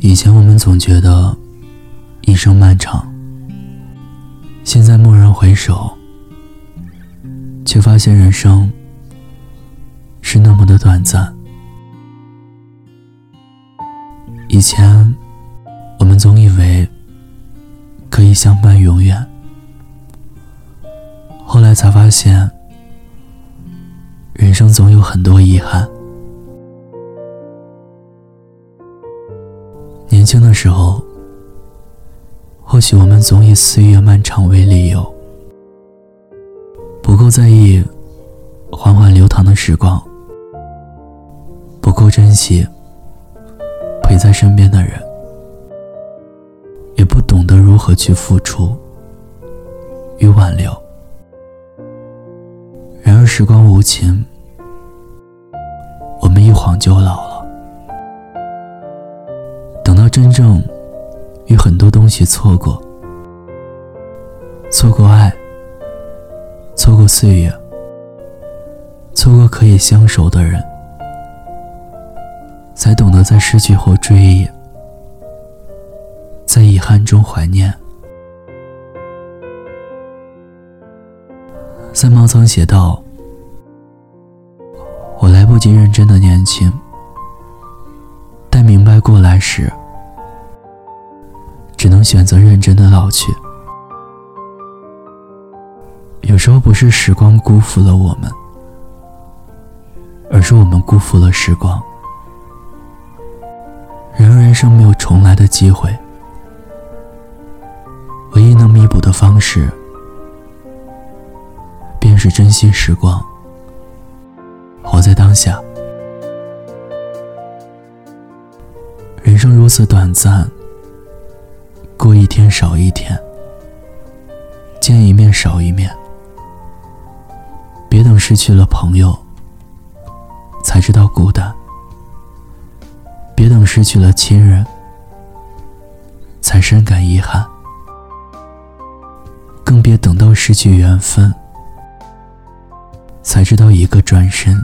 以前我们总觉得一生漫长，现在蓦然回首，却发现人生是那么的短暂。以前我们总以为可以相伴永远，后来才发现，人生总有很多遗憾。年轻的时候，或许我们总以岁月漫长为理由，不够在意缓缓流淌的时光，不够珍惜陪在身边的人，也不懂得如何去付出与挽留。然而时光无情，我们一晃就老。真正与很多东西错过，错过爱，错过岁月，错过可以相守的人，才懂得在失去后追忆，在遗憾中怀念。三毛曾写道：“我来不及认真的年轻，待明白过来时。”只能选择认真的老去。有时候不是时光辜负了我们，而是我们辜负了时光。然而人生没有重来的机会，唯一能弥补的方式，便是珍惜时光，活在当下。人生如此短暂。过一天少一天，见一面少一面。别等失去了朋友，才知道孤单；别等失去了亲人，才深感遗憾；更别等到失去缘分，才知道一个转身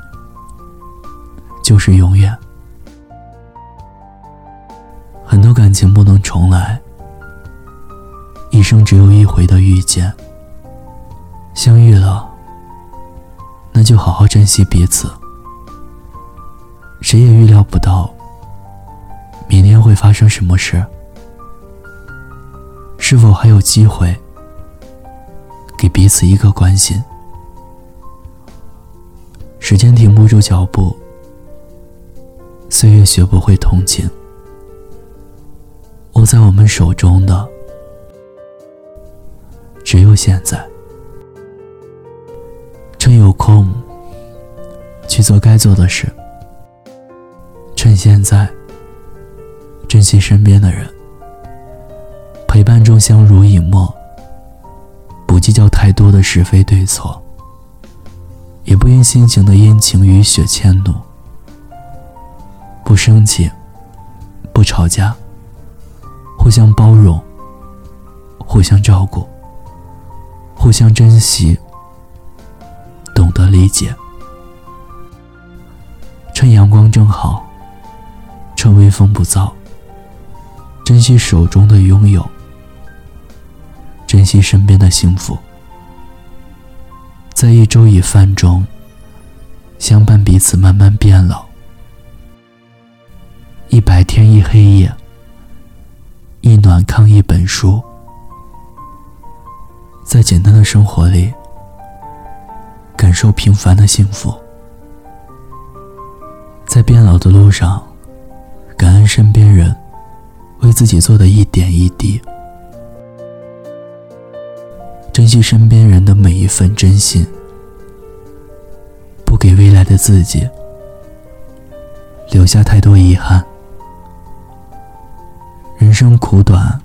就是永远。很多感情不能重来。一生只有一回的遇见，相遇了，那就好好珍惜彼此。谁也预料不到，明天会发生什么事，是否还有机会给彼此一个关心？时间停不住脚步，岁月学不会同情，握在我们手中的。现在，趁有空去做该做的事。趁现在，珍惜身边的人，陪伴中相濡以沫，不计较太多的是非对错，也不因心情的阴晴雨雪迁怒，不生气，不吵架，互相包容，互相照顾。互相珍惜，懂得理解，趁阳光正好，趁微风不燥，珍惜手中的拥有，珍惜身边的幸福，在一粥一饭中相伴彼此，慢慢变老。一白天一黑夜，一暖炕一本书。在简单的生活里，感受平凡的幸福；在变老的路上，感恩身边人为自己做的一点一滴；珍惜身边人的每一份真心，不给未来的自己留下太多遗憾。人生苦短，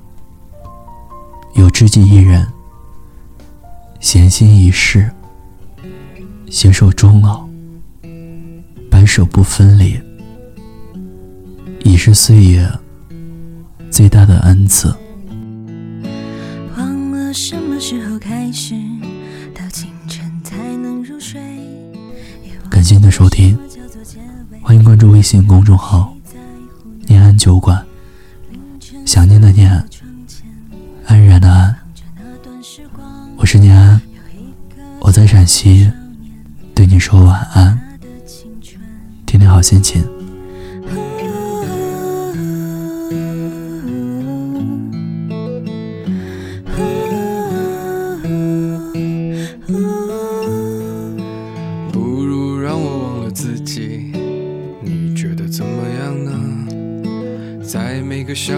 有知己一人。闲心一世，携手终老，白首不分离，已是岁月最大的恩赐。忘了什么时候开始，到清晨才能入睡。感谢您的收听，欢迎关注微信公众号“念安酒馆”，想念的念，安然的安。我是你安我在陕西对你说晚安天天好心情。不如让我忘了自己你觉得怎么样呢？在每个想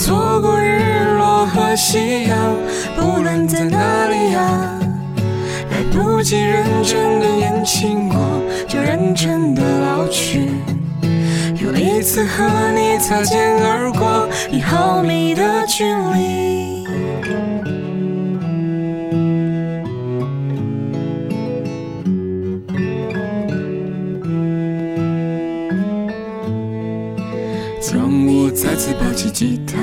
错过日落和夕阳，不论在哪里呀。来不及认真的年轻过，就认真的老去。又一次和你擦肩而过，一毫米的距离。起吉他，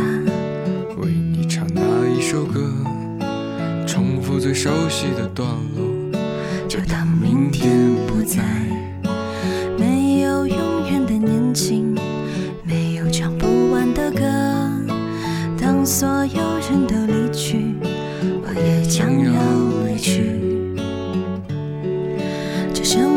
为你唱那一首歌，重复最熟悉的段落，就当明天不在。没有永远的年轻，没有唱不完的歌。当所有人都离去，我也将要离去。这生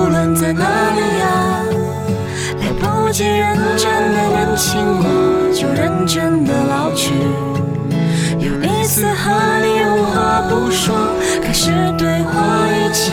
无论在哪里呀，来不及认真的年轻，过就认真的老去。又一次和你无话不说，开始对话以前。